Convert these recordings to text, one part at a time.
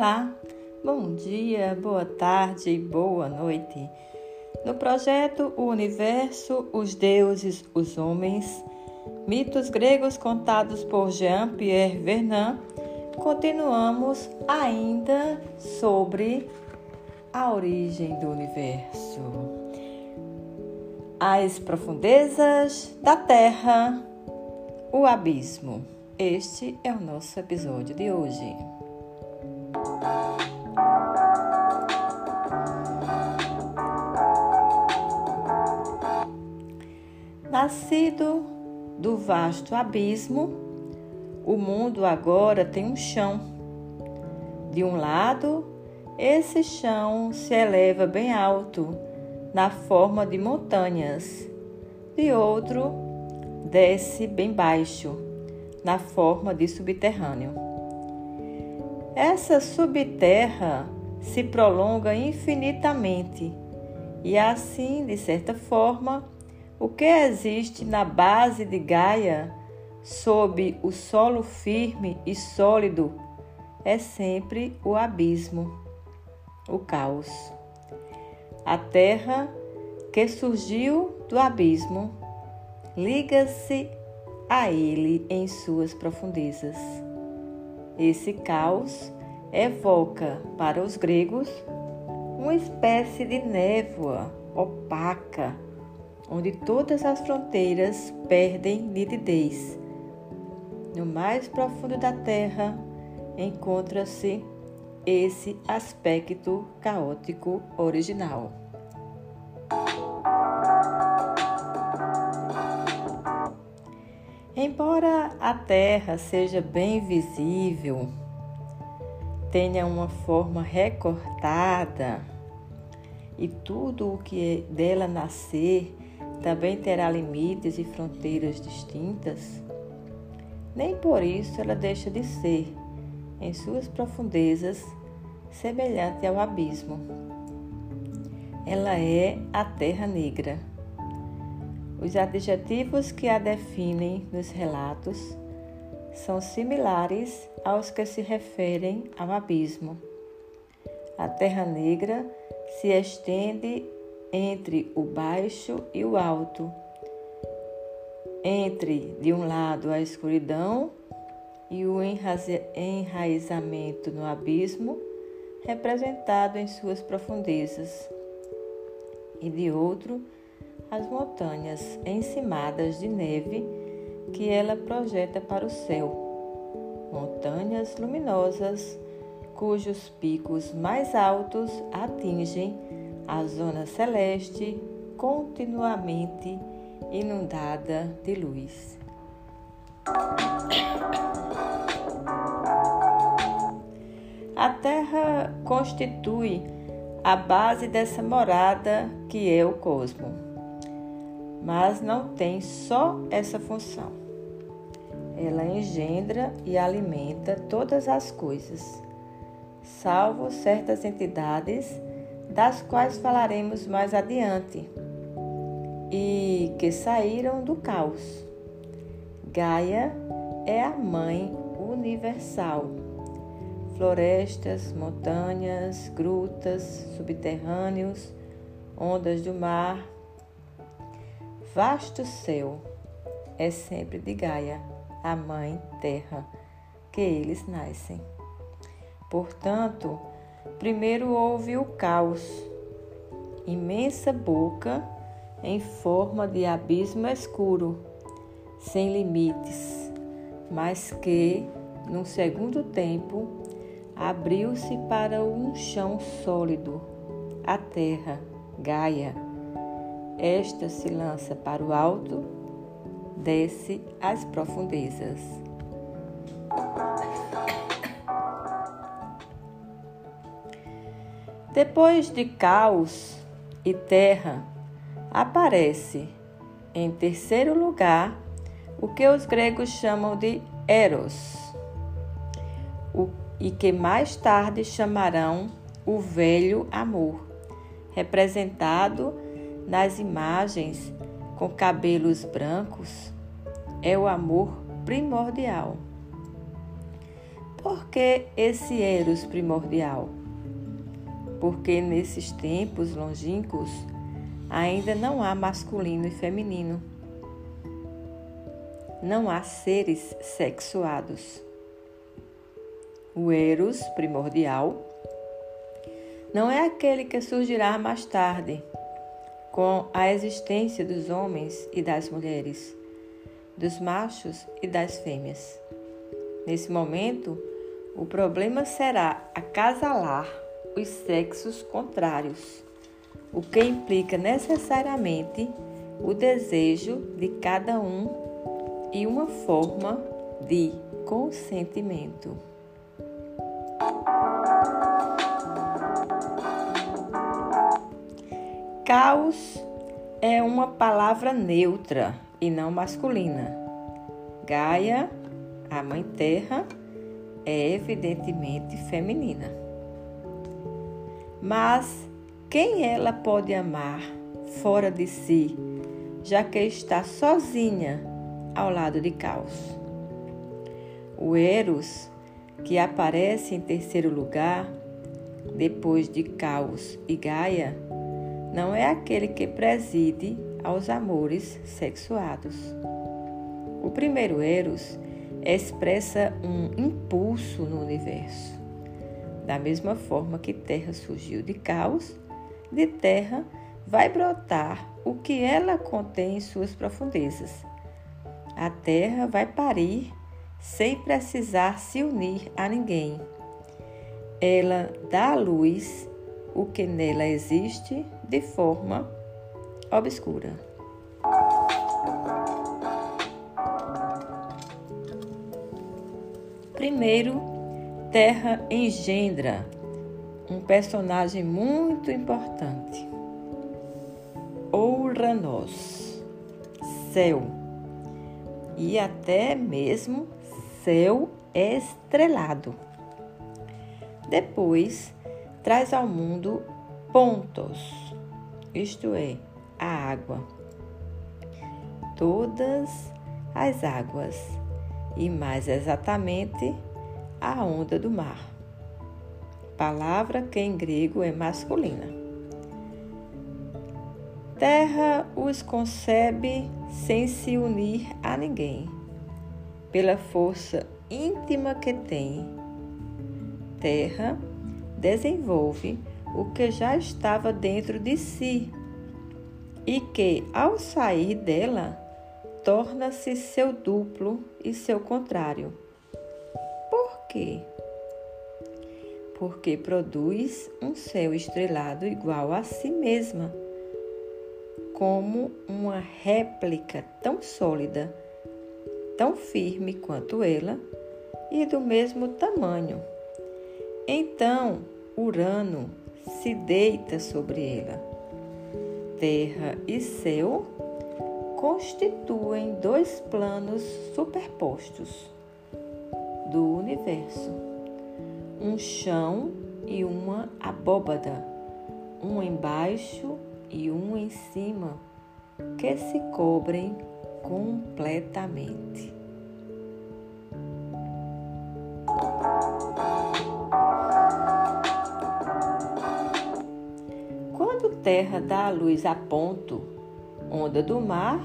Olá, bom dia, boa tarde, boa noite. No projeto O Universo, os Deuses, os Homens, mitos gregos contados por Jean-Pierre Vernant, continuamos ainda sobre a origem do universo. As profundezas da Terra, o abismo. Este é o nosso episódio de hoje. Nascido do vasto abismo, o mundo agora tem um chão. De um lado, esse chão se eleva bem alto, na forma de montanhas. De outro, desce bem baixo, na forma de subterrâneo. Essa subterra se prolonga infinitamente e assim, de certa forma, o que existe na base de Gaia, sob o solo firme e sólido, é sempre o abismo, o caos. A terra que surgiu do abismo liga-se a ele em suas profundezas. Esse caos evoca para os gregos uma espécie de névoa opaca onde todas as fronteiras perdem nitidez. No mais profundo da terra encontra-se esse aspecto caótico original. Embora a terra seja bem visível, tenha uma forma recortada e tudo o que dela nascer também terá limites e fronteiras distintas, nem por isso ela deixa de ser, em suas profundezas, semelhante ao abismo. Ela é a Terra Negra. Os adjetivos que a definem nos relatos são similares aos que se referem ao abismo. A Terra Negra se estende entre o baixo e o alto, entre, de um lado, a escuridão e o enraizamento no abismo, representado em suas profundezas, e de outro, as montanhas encimadas de neve que ela projeta para o céu, montanhas luminosas cujos picos mais altos atingem a zona celeste continuamente inundada de luz. A Terra constitui a base dessa morada que é o cosmo, mas não tem só essa função. Ela engendra e alimenta todas as coisas, salvo certas entidades das quais falaremos mais adiante, e que saíram do caos. Gaia é a mãe universal. Florestas, montanhas, grutas, subterrâneos, ondas do mar, vasto céu é sempre de Gaia, a mãe terra, que eles nascem. Portanto, Primeiro houve o caos, imensa boca em forma de abismo escuro, sem limites, mas que, num segundo tempo, abriu-se para um chão sólido, a terra, Gaia. Esta se lança para o alto, desce às profundezas. Depois de caos e terra, aparece, em terceiro lugar, o que os gregos chamam de Eros, e que mais tarde chamarão o velho amor, representado nas imagens com cabelos brancos, é o amor primordial. Por que esse Eros primordial? Porque nesses tempos longínquos ainda não há masculino e feminino. Não há seres sexuados. O Eros primordial não é aquele que surgirá mais tarde, com a existência dos homens e das mulheres, dos machos e das fêmeas. Nesse momento, o problema será acasalar os sexos contrários, o que implica necessariamente o desejo de cada um e uma forma de consentimento. Caos é uma palavra neutra e não masculina. Gaia, a Mãe Terra, é evidentemente feminina. Mas quem ela pode amar fora de si, já que está sozinha ao lado de Caos? O Eros, que aparece em terceiro lugar, depois de Caos e Gaia, não é aquele que preside aos amores sexuados. O primeiro Eros expressa um impulso no universo. Da mesma forma que terra surgiu de caos, de terra vai brotar o que ela contém em suas profundezas. A terra vai parir sem precisar se unir a ninguém. Ela dá à luz o que nela existe de forma obscura. Primeiro, Terra engendra um personagem muito importante. Ouranos, céu, e até mesmo céu estrelado. Depois, traz ao mundo pontos, isto é, a água. Todas as águas, e mais exatamente a onda do mar. Palavra que em grego é masculina. Terra os concebe sem se unir a ninguém, pela força íntima que tem. Terra desenvolve o que já estava dentro de si e que, ao sair dela, torna-se seu duplo e seu contrário. Por quê? Porque produz um céu estrelado igual a si mesma, como uma réplica tão sólida, tão firme quanto ela e do mesmo tamanho então Urano se deita sobre ela. Terra e céu constituem dois planos superpostos do universo, um chão e uma abóbada, um embaixo e um em cima, que se cobrem completamente. Terra dá a luz a ponto, onda do mar,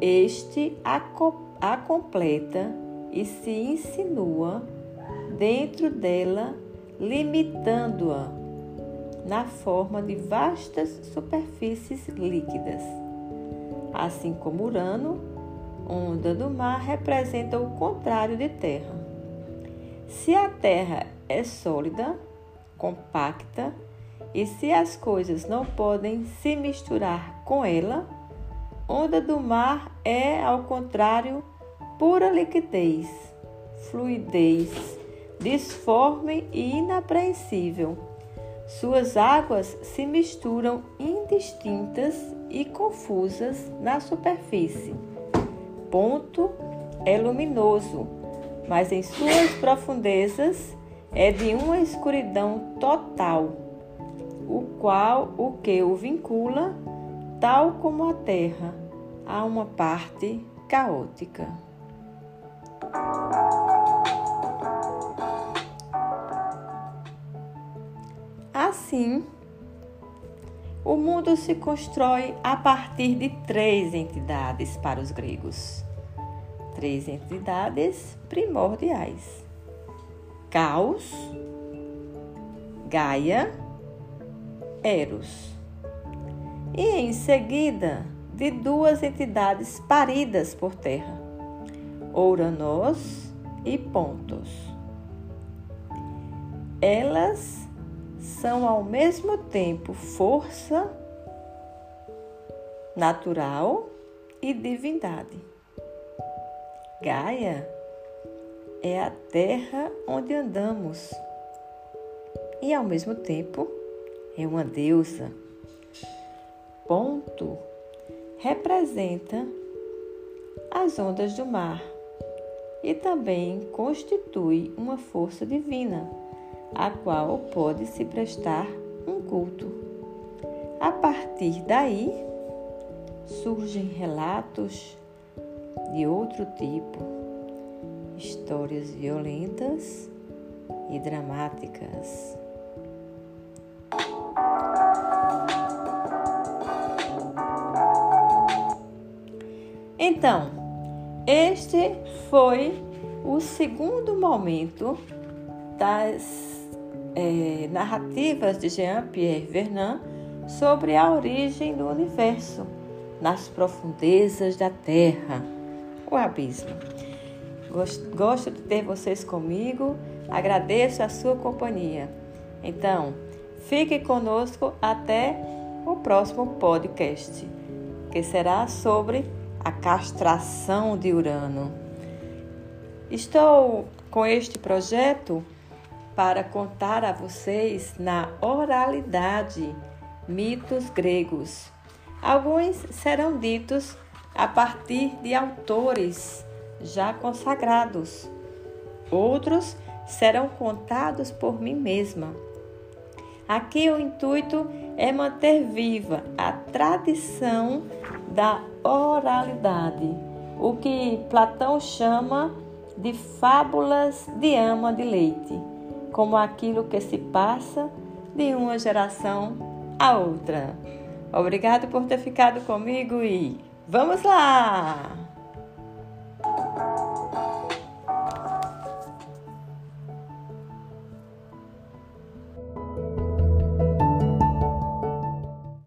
este a, a completa e se insinua dentro dela, limitando-a na forma de vastas superfícies líquidas. Assim como Urano, onda do mar representa o contrário de Terra. Se a Terra é sólida, compacta, e se as coisas não podem se misturar com ela, onda do mar é, ao contrário, pura liquidez, fluidez, disforme e inapreensível. Suas águas se misturam indistintas e confusas na superfície. Ponto é luminoso, mas em suas profundezas é de uma escuridão total o qual o que o vincula, tal como a Terra, a uma parte caótica. Assim, o mundo se constrói a partir de três entidades para os gregos. Três entidades primordiais: Caos, Gaia Eros. E em seguida, de duas entidades paridas por terra: Ouranos e Pontos. Elas são ao mesmo tempo força natural e divindade. Gaia é a terra onde andamos e ao mesmo tempo é uma deusa. Ponto representa as ondas do mar e também constitui uma força divina a qual pode se prestar um culto. A partir daí, surgem relatos de outro tipo, histórias violentas e dramáticas. Então, este foi o segundo momento das é, narrativas de Jean-Pierre Vernant sobre a origem do universo nas profundezas da Terra, o abismo. Gosto de ter vocês comigo, agradeço a sua companhia. Então, fique conosco até o próximo podcast, que será sobre a castração de Urano. Estou com este projeto para contar a vocês na oralidade mitos gregos. Alguns serão ditos a partir de autores já consagrados. Outros serão contados por mim mesma. Aqui o intuito é manter viva a tradição da oralidade, o que Platão chama de fábulas de ama de leite como aquilo que se passa de uma geração a outra. Obrigado por ter ficado comigo e vamos lá!